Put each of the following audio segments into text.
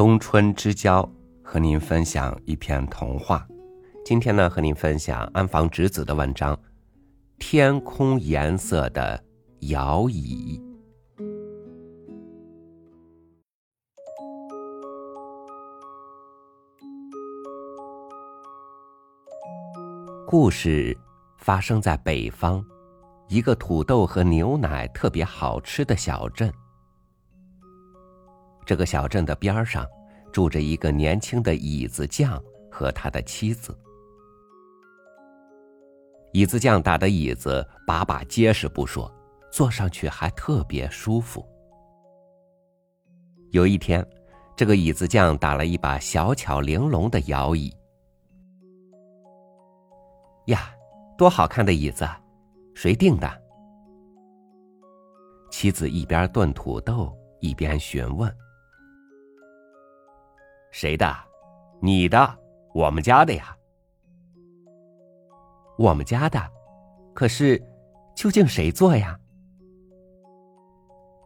冬春之交和您分享一篇童话。今天呢，和您分享安房直子的文章《天空颜色的摇椅》。故事发生在北方，一个土豆和牛奶特别好吃的小镇。这个小镇的边上，住着一个年轻的椅子匠和他的妻子。椅子匠打的椅子把把结实不说，坐上去还特别舒服。有一天，这个椅子匠打了一把小巧玲珑的摇椅。呀，多好看的椅子，谁定的？妻子一边炖土豆一边询问。谁的？你的？我们家的呀？我们家的？可是，究竟谁做呀？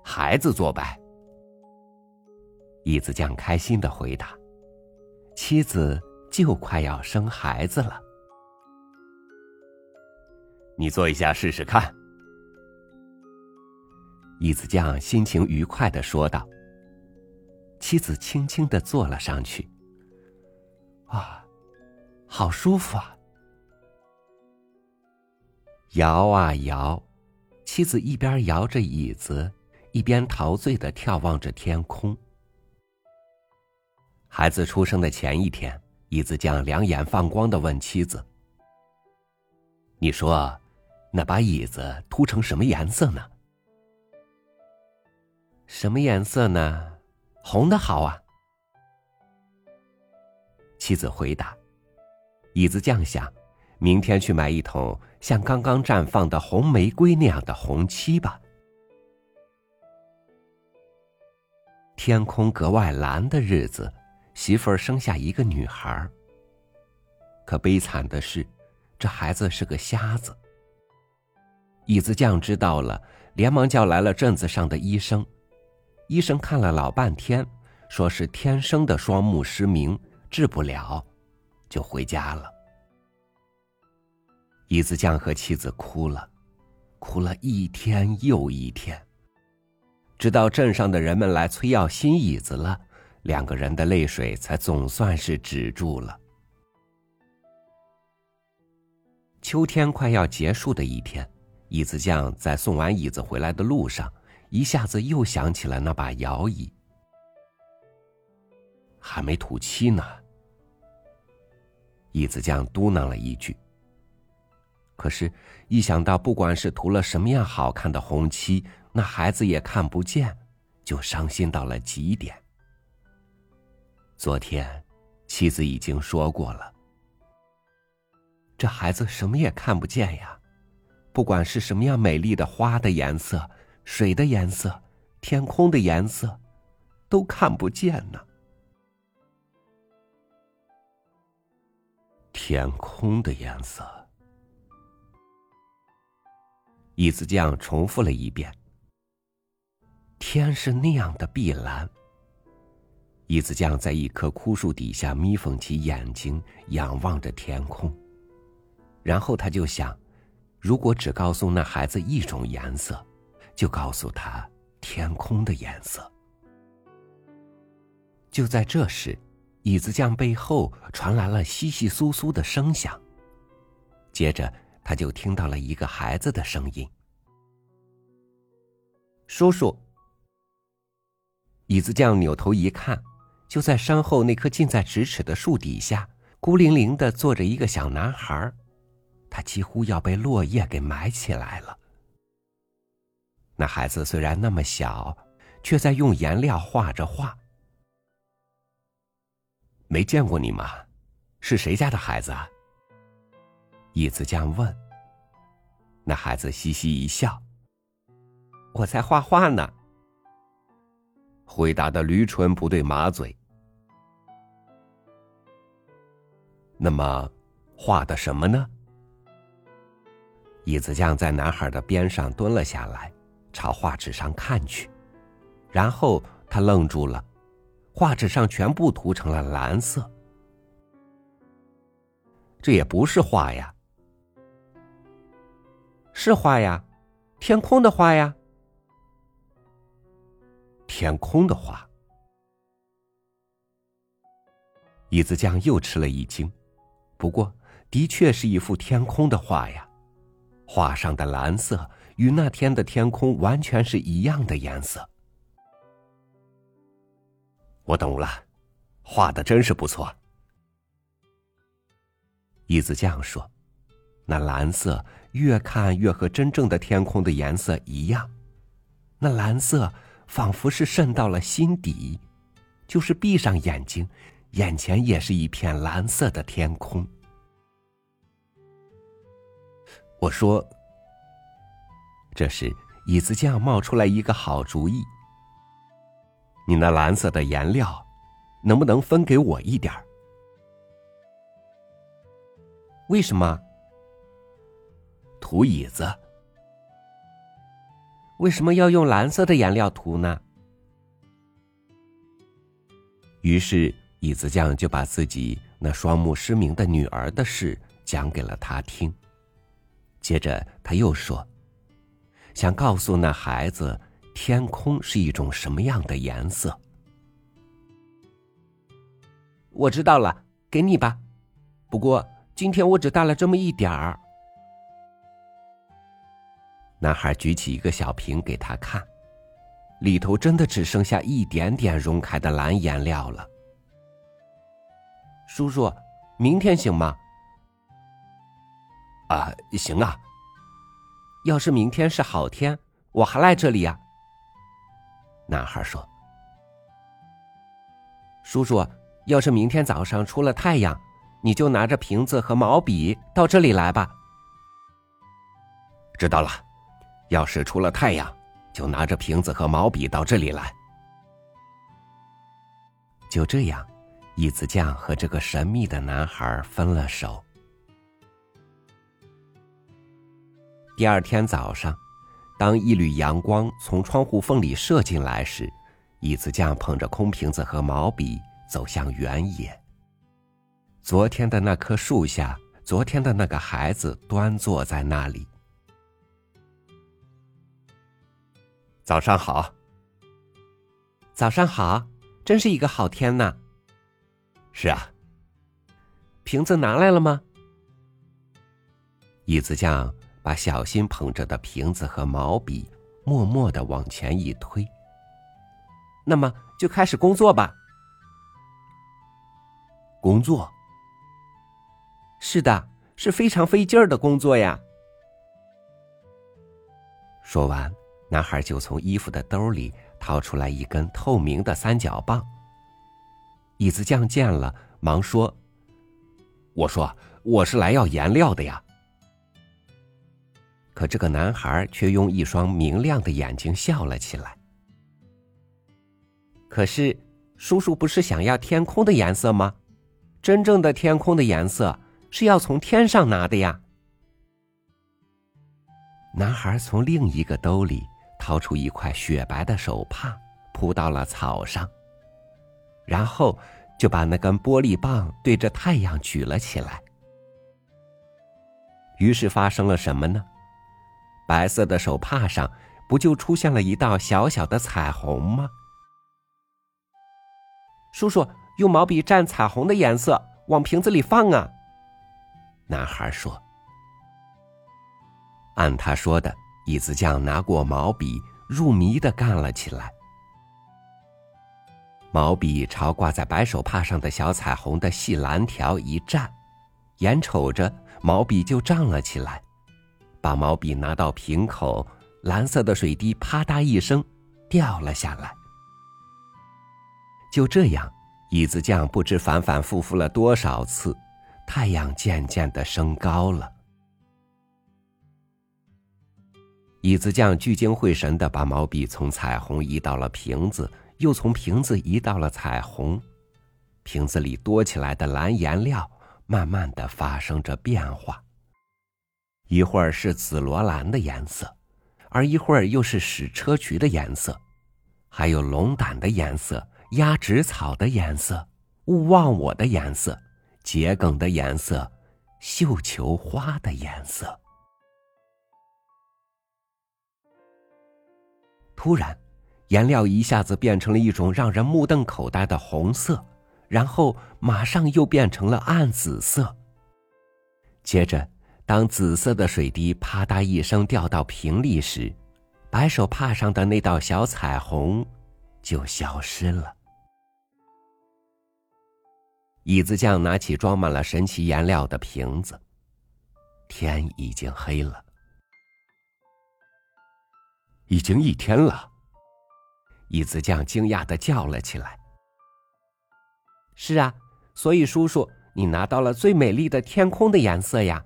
孩子做呗。椅子匠开心的回答：“妻子就快要生孩子了，你做一下试试看。”椅子匠心情愉快的说道。妻子轻轻的坐了上去。啊，好舒服啊！摇啊摇，妻子一边摇着椅子，一边陶醉的眺望着天空。孩子出生的前一天，椅子匠两眼放光的问妻子：“你说，那把椅子涂成什么颜色呢？”“什么颜色呢？”红的好啊，妻子回答。椅子匠想，明天去买一桶像刚刚绽放的红玫瑰那样的红漆吧。天空格外蓝的日子，媳妇儿生下一个女孩。可悲惨的是，这孩子是个瞎子。椅子匠知道了，连忙叫来了镇子上的医生。医生看了老半天，说是天生的双目失明，治不了，就回家了。椅子匠和妻子哭了，哭了一天又一天，直到镇上的人们来催要新椅子了，两个人的泪水才总算是止住了。秋天快要结束的一天，椅子匠在送完椅子回来的路上。一下子又想起了那把摇椅，还没涂漆呢。椅子匠嘟囔了一句。可是，一想到不管是涂了什么样好看的红漆，那孩子也看不见，就伤心到了极点。昨天，妻子已经说过了，这孩子什么也看不见呀，不管是什么样美丽的花的颜色。水的颜色，天空的颜色，都看不见呢。天空的颜色，椅子匠重复了一遍。天是那样的碧蓝。椅子匠在一棵枯树底下眯缝起眼睛，仰望着天空。然后他就想，如果只告诉那孩子一种颜色。就告诉他天空的颜色。就在这时，椅子匠背后传来了窸窸窣窣的声响。接着，他就听到了一个孩子的声音：“叔叔。”椅子匠扭头一看，就在山后那棵近在咫尺的树底下，孤零零的坐着一个小男孩，他几乎要被落叶给埋起来了。那孩子虽然那么小，却在用颜料画着画。没见过你吗？是谁家的孩子？啊？椅子匠问。那孩子嘻嘻一笑：“我在画画呢。”回答的驴唇不对马嘴。那么，画的什么呢？椅子匠在男孩的边上蹲了下来。朝画纸上看去，然后他愣住了，画纸上全部涂成了蓝色。这也不是画呀，是画呀，天空的画呀，天空的画。椅子匠又吃了一惊，不过的确是一幅天空的画呀，画上的蓝色与那天的天空完全是一样的颜色。我懂了，画的真是不错。椅子匠说：“那蓝色越看越和真正的天空的颜色一样，那蓝色仿佛是渗到了心底，就是闭上眼睛，眼前也是一片蓝色的天空。”我说：“这时，椅子匠冒出来一个好主意。你那蓝色的颜料，能不能分给我一点儿？”为什么？涂椅子？为什么要用蓝色的颜料涂呢？于是椅子匠就把自己那双目失明的女儿的事讲给了他听。接着他又说：“想告诉那孩子，天空是一种什么样的颜色。”我知道了，给你吧。不过。今天我只带了这么一点儿。男孩举起一个小瓶给他看，里头真的只剩下一点点融开的蓝颜料了。叔叔，明天行吗？啊，行啊。要是明天是好天，我还来这里呀。男孩说：“叔叔，要是明天早上出了太阳。”你就拿着瓶子和毛笔到这里来吧。知道了，要是出了太阳，就拿着瓶子和毛笔到这里来。就这样，椅子匠和这个神秘的男孩分了手。第二天早上，当一缕阳光从窗户缝里射进来时，椅子匠捧着空瓶子和毛笔走向原野。昨天的那棵树下，昨天的那个孩子端坐在那里。早上好。早上好，真是一个好天呐。是啊。瓶子拿来了吗？椅子匠把小心捧着的瓶子和毛笔默默的往前一推。那么就开始工作吧。工作。是的，是非常费劲儿的工作呀。说完，男孩就从衣服的兜里掏出来一根透明的三角棒。椅子匠见了，忙说：“我说我是来要颜料的呀。”可这个男孩却用一双明亮的眼睛笑了起来。可是，叔叔不是想要天空的颜色吗？真正的天空的颜色。是要从天上拿的呀！男孩从另一个兜里掏出一块雪白的手帕，铺到了草上，然后就把那根玻璃棒对着太阳举了起来。于是发生了什么呢？白色的手帕上不就出现了一道小小的彩虹吗？叔叔，用毛笔蘸彩虹的颜色往瓶子里放啊！男孩说：“按他说的，椅子匠拿过毛笔，入迷的干了起来。毛笔朝挂在白手帕上的小彩虹的细蓝条一蘸，眼瞅着毛笔就胀了起来。把毛笔拿到瓶口，蓝色的水滴啪嗒一声掉了下来。就这样，椅子匠不知反反复复了多少次。”太阳渐渐的升高了，椅子匠聚精会神的把毛笔从彩虹移到了瓶子，又从瓶子移到了彩虹，瓶子里多起来的蓝颜料慢慢的发生着变化，一会儿是紫罗兰的颜色，而一会儿又是矢车菊的颜色，还有龙胆的颜色，鸭跖草的颜色，勿忘我的颜色，桔梗的颜色，绣球花的颜色。突然，颜料一下子变成了一种让人目瞪口呆的红色，然后马上又变成了暗紫色。接着，当紫色的水滴啪嗒一声掉到瓶里时，白手帕上的那道小彩虹就消失了。椅子匠拿起装满了神奇颜料的瓶子，天已经黑了。已经一天了，椅子匠惊讶的叫了起来：“是啊，所以叔叔，你拿到了最美丽的天空的颜色呀！”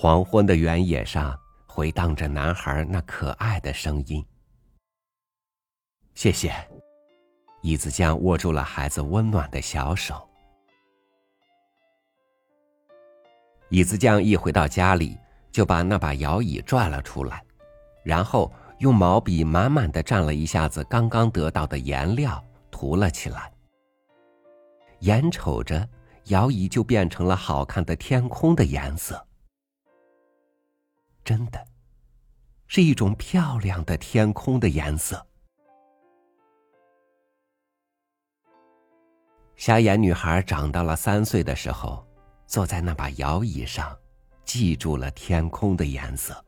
黄昏的原野上回荡着男孩那可爱的声音。谢谢，椅子匠握住了孩子温暖的小手。椅子匠一回到家里，就把那把摇椅拽了出来。然后用毛笔满满的蘸了一下子刚刚得到的颜料，涂了起来。眼瞅着摇椅就变成了好看的天空的颜色，真的，是一种漂亮的天空的颜色。瞎眼女孩长到了三岁的时候，坐在那把摇椅上，记住了天空的颜色。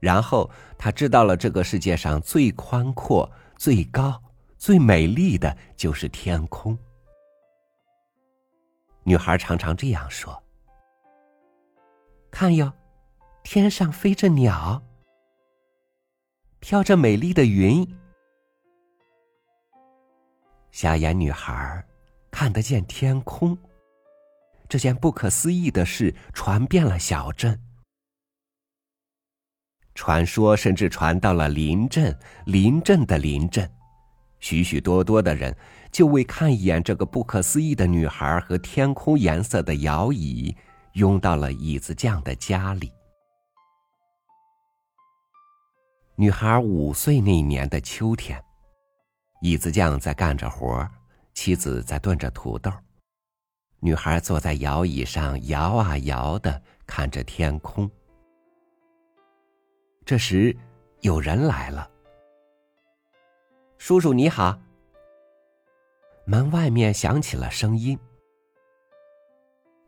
然后，他知道了这个世界上最宽阔、最高、最美丽的就是天空。女孩常常这样说：“看哟，天上飞着鸟，飘着美丽的云。”瞎眼女孩看得见天空，这件不可思议的事传遍了小镇。传说甚至传到了邻镇，邻镇的邻镇，许许多多的人就为看一眼这个不可思议的女孩和天空颜色的摇椅，拥到了椅子匠的家里。女孩五岁那年的秋天，椅子匠在干着活，妻子在炖着土豆，女孩坐在摇椅上摇啊摇的看着天空。这时，有人来了。叔叔你好。门外面响起了声音。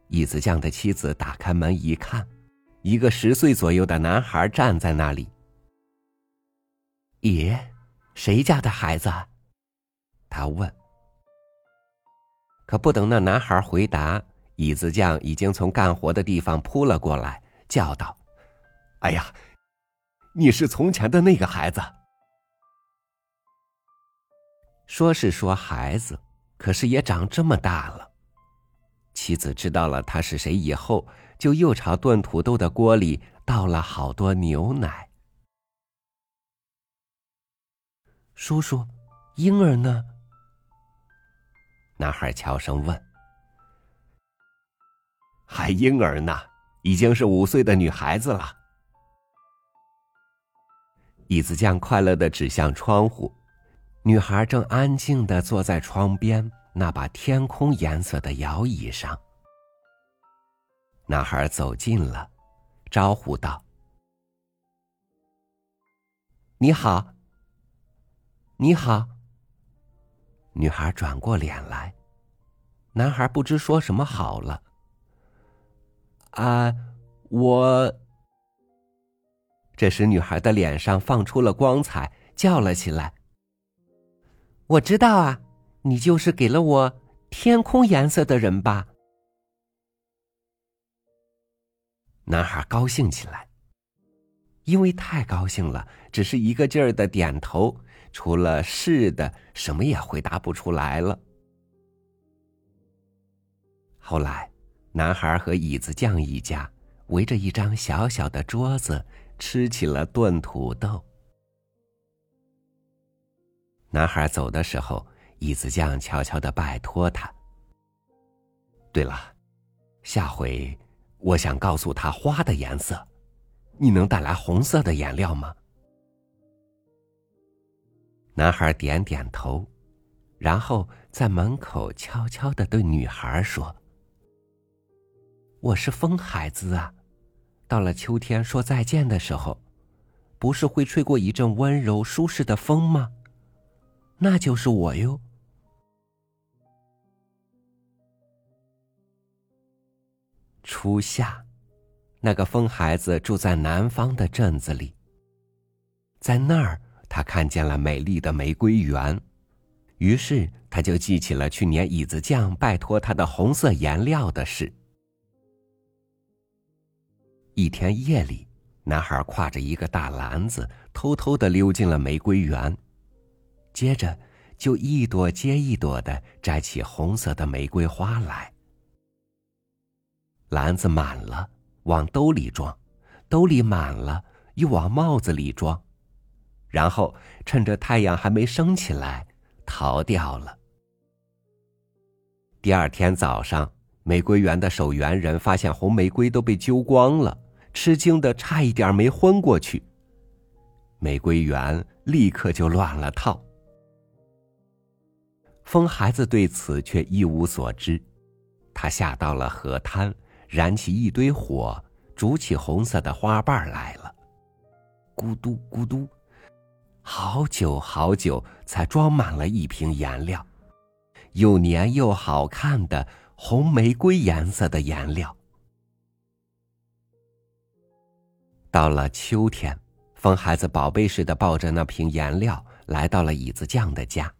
椅子匠的妻子打开门一看，一个十岁左右的男孩站在那里。爷，谁家的孩子？他问。可不等那男孩回答，椅子匠已经从干活的地方扑了过来，叫道：“哎呀！”你是从前的那个孩子。说是说孩子，可是也长这么大了。妻子知道了他是谁以后，就又朝炖土豆的锅里倒了好多牛奶。叔叔，婴儿呢？男孩悄声问。还婴儿呢，已经是五岁的女孩子了。椅子匠快乐的指向窗户，女孩正安静的坐在窗边那把天空颜色的摇椅上。男孩走近了，招呼道：“你好。”“你好。”女孩转过脸来，男孩不知说什么好了。“啊，我。”这时，女孩的脸上放出了光彩，叫了起来：“我知道啊，你就是给了我天空颜色的人吧？”男孩高兴起来，因为太高兴了，只是一个劲儿的点头，除了是的，什么也回答不出来了。后来，男孩和椅子匠一家围着一张小小的桌子。吃起了炖土豆。男孩走的时候，椅子匠悄悄的拜托他：“对了，下回我想告诉他花的颜色，你能带来红色的颜料吗？”男孩点点头，然后在门口悄悄的对女孩说：“我是风孩子啊，到了秋天说再见的时候，不是会吹过一阵温柔舒适的风吗？那就是我哟。”初夏，那个疯孩子住在南方的镇子里。在那儿，他看见了美丽的玫瑰园，于是他就记起了去年椅子匠拜托他的红色颜料的事。一天夜里，男孩挎着一个大篮子，偷偷的溜进了玫瑰园，接着就一朵接一朵的摘起红色的玫瑰花来。篮子满了，往兜里装；兜里满了，又往帽子里装。然后趁着太阳还没升起来，逃掉了。第二天早上，玫瑰园的守园人发现红玫瑰都被揪光了，吃惊的差一点没昏过去。玫瑰园立刻就乱了套。疯孩子对此却一无所知，他下到了河滩。燃起一堆火，煮起红色的花瓣来了。咕嘟咕嘟，好久好久才装满了一瓶颜料，又黏又好看的红玫瑰颜色的颜料。到了秋天，疯孩子宝贝似的抱着那瓶颜料来到了椅子匠的家。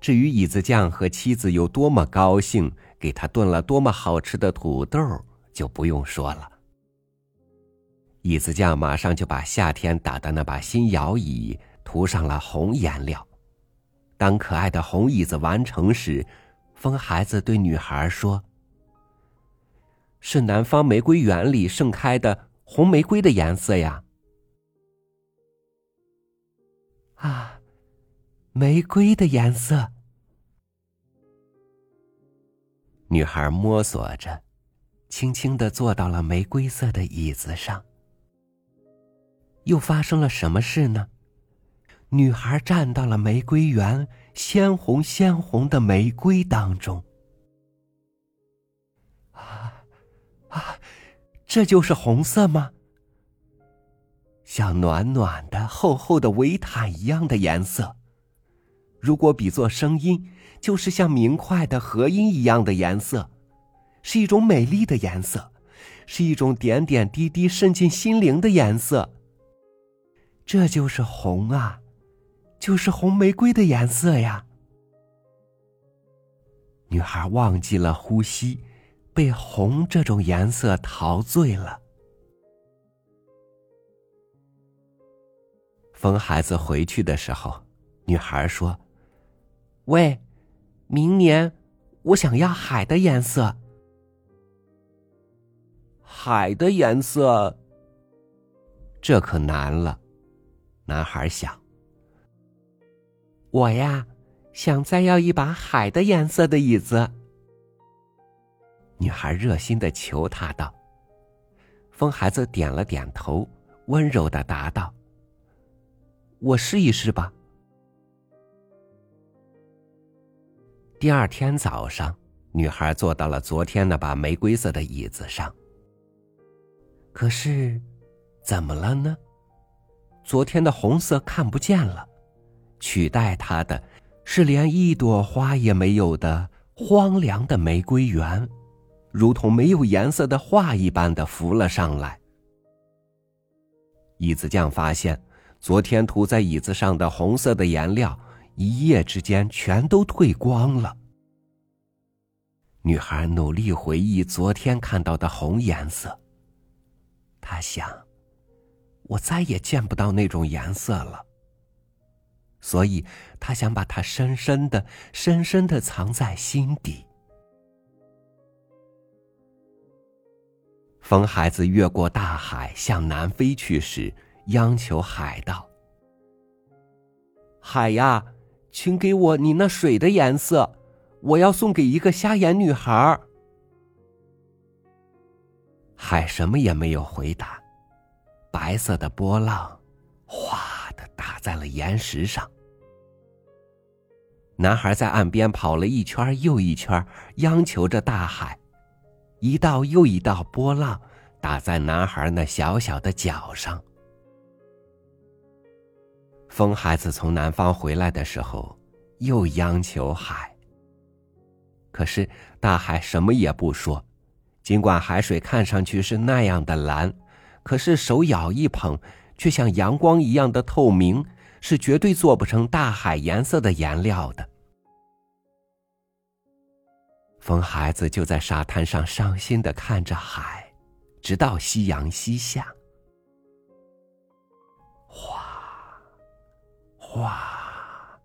至于椅子匠和妻子有多么高兴，给他炖了多么好吃的土豆，就不用说了。椅子匠马上就把夏天打的那把新摇椅涂上了红颜料。当可爱的红椅子完成时，疯孩子对女孩说：“是南方玫瑰园里盛开的红玫瑰的颜色呀。”啊。玫瑰的颜色。女孩摸索着，轻轻的坐到了玫瑰色的椅子上。又发生了什么事呢？女孩站到了玫瑰园鲜红鲜红的玫瑰当中。啊啊，这就是红色吗？像暖暖的、厚厚的维毯一样的颜色。如果比作声音，就是像明快的和音一样的颜色，是一种美丽的颜色，是一种点点滴滴渗进心灵的颜色。这就是红啊，就是红玫瑰的颜色呀。女孩忘记了呼吸，被红这种颜色陶醉了。疯孩子回去的时候，女孩说。喂，明年我想要海的颜色。海的颜色，这可难了。男孩想，我呀，想再要一把海的颜色的椅子。女孩热心的求他道。疯孩子点了点头，温柔的答道：“我试一试吧。”第二天早上，女孩坐到了昨天那把玫瑰色的椅子上。可是，怎么了呢？昨天的红色看不见了，取代它的，是连一朵花也没有的荒凉的玫瑰园，如同没有颜色的画一般的浮了上来。椅子匠发现，昨天涂在椅子上的红色的颜料。一夜之间全都褪光了。女孩努力回忆昨天看到的红颜色。她想，我再也见不到那种颜色了。所以，她想把它深深的、深深的藏在心底。风孩子越过大海向南飞去时，央求海道：“海呀！”请给我你那水的颜色，我要送给一个瞎眼女孩。海什么也没有回答，白色的波浪哗的打在了岩石上，男孩在岸边跑了一圈又一圈，央求着大海。一道又一道波浪打在男孩那小小的脚上。风孩子从南方回来的时候，又央求海。可是大海什么也不说，尽管海水看上去是那样的蓝，可是手舀一捧，却像阳光一样的透明，是绝对做不成大海颜色的颜料的。风孩子就在沙滩上伤心的看着海，直到夕阳西下。哗，哗，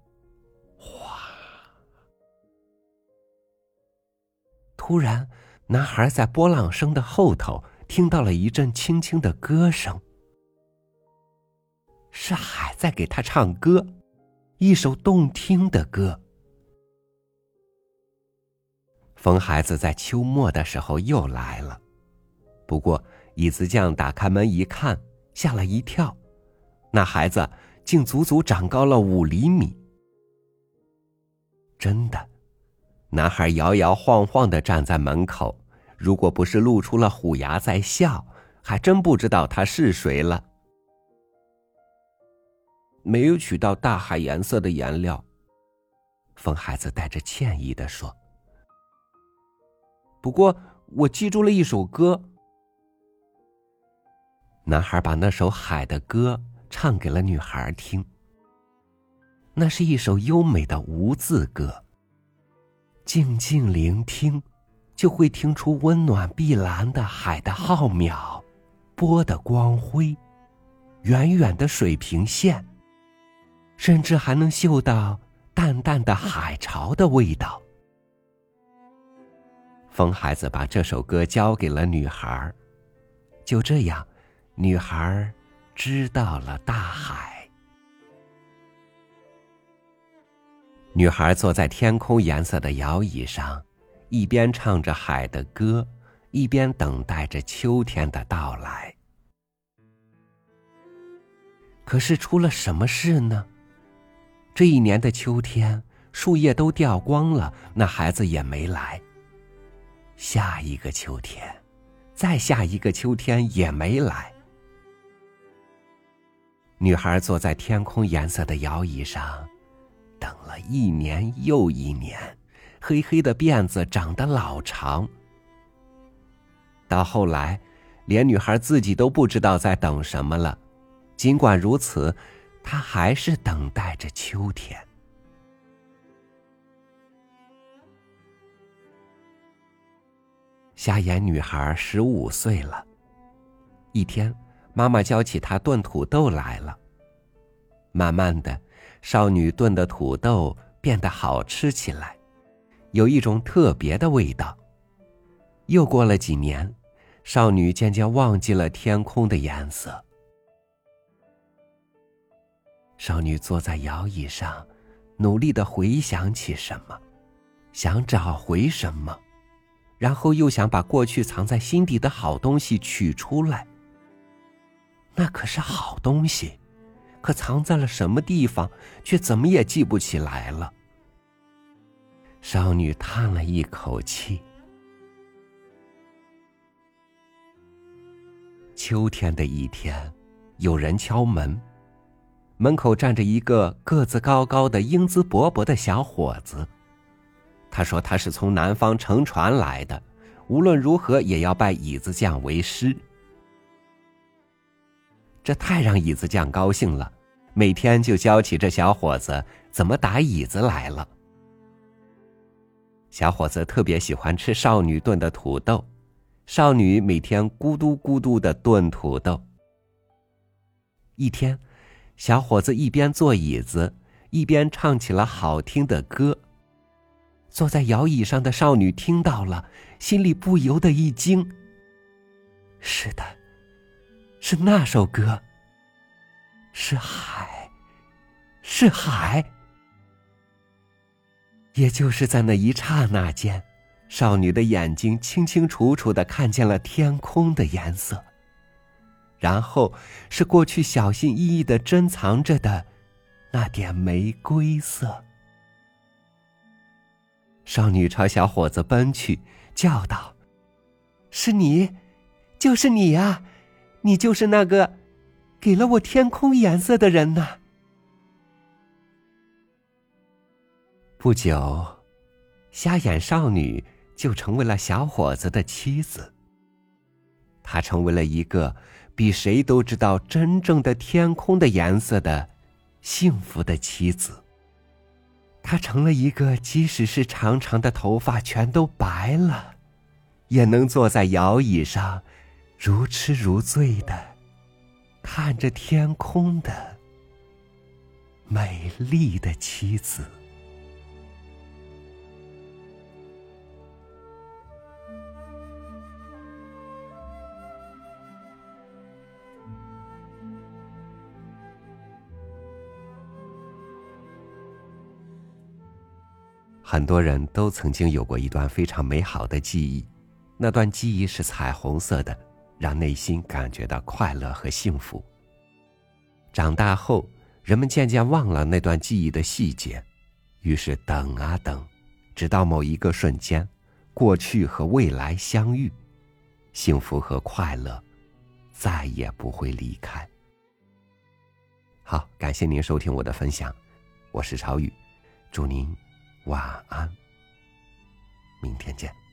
哗。突然，男孩在波浪声的后头听到了一阵轻轻的歌声，是海在给他唱歌，一首动听的歌。风孩子在秋末的时候又来了，不过椅子匠打开门一看，吓了一跳，那孩子竟足足长高了五厘米。真的，男孩摇摇晃晃的站在门口，如果不是露出了虎牙在笑，还真不知道他是谁了。没有取到大海颜色的颜料，风孩子带着歉意的说。不过，我记住了一首歌。男孩把那首海的歌唱给了女孩听。那是一首优美的无字歌。静静聆听，就会听出温暖碧蓝的海的浩渺，波的光辉，远远的水平线，甚至还能嗅到淡淡的海潮的味道。风孩子把这首歌交给了女孩就这样，女孩知道了大海。女孩坐在天空颜色的摇椅上，一边唱着海的歌，一边等待着秋天的到来。可是出了什么事呢？这一年的秋天，树叶都掉光了，那孩子也没来。下一个秋天，再下一个秋天也没来。女孩坐在天空颜色的摇椅上，等了一年又一年，黑黑的辫子长得老长。到后来，连女孩自己都不知道在等什么了。尽管如此，她还是等待着秋天。瞎眼女孩十五岁了。一天，妈妈教起她炖土豆来了。慢慢的，少女炖的土豆变得好吃起来，有一种特别的味道。又过了几年，少女渐渐忘记了天空的颜色。少女坐在摇椅上，努力的回想起什么，想找回什么。然后又想把过去藏在心底的好东西取出来。那可是好东西，可藏在了什么地方，却怎么也记不起来了。少女叹了一口气。秋天的一天，有人敲门，门口站着一个个子高高的、英姿勃勃的小伙子。他说：“他是从南方乘船来的，无论如何也要拜椅子匠为师。”这太让椅子匠高兴了，每天就教起这小伙子怎么打椅子来了。小伙子特别喜欢吃少女炖的土豆，少女每天咕嘟咕嘟的炖土豆。一天，小伙子一边坐椅子，一边唱起了好听的歌。坐在摇椅上的少女听到了，心里不由得一惊。是的，是那首歌。是海，是海。也就是在那一刹那间，少女的眼睛清清楚楚的看见了天空的颜色，然后是过去小心翼翼的珍藏着的那点玫瑰色。少女朝小伙子奔去，叫道：“是你，就是你呀！你就是那个给了我天空颜色的人呐！”不久，瞎眼少女就成为了小伙子的妻子。她成为了一个比谁都知道真正的天空的颜色的幸福的妻子。她成了一个即使是长长的头发全都白了，也能坐在摇椅上，如痴如醉的看着天空的美丽的妻子。很多人都曾经有过一段非常美好的记忆，那段记忆是彩虹色的，让内心感觉到快乐和幸福。长大后，人们渐渐忘了那段记忆的细节，于是等啊等，直到某一个瞬间，过去和未来相遇，幸福和快乐再也不会离开。好，感谢您收听我的分享，我是朝雨，祝您。晚安，明天见。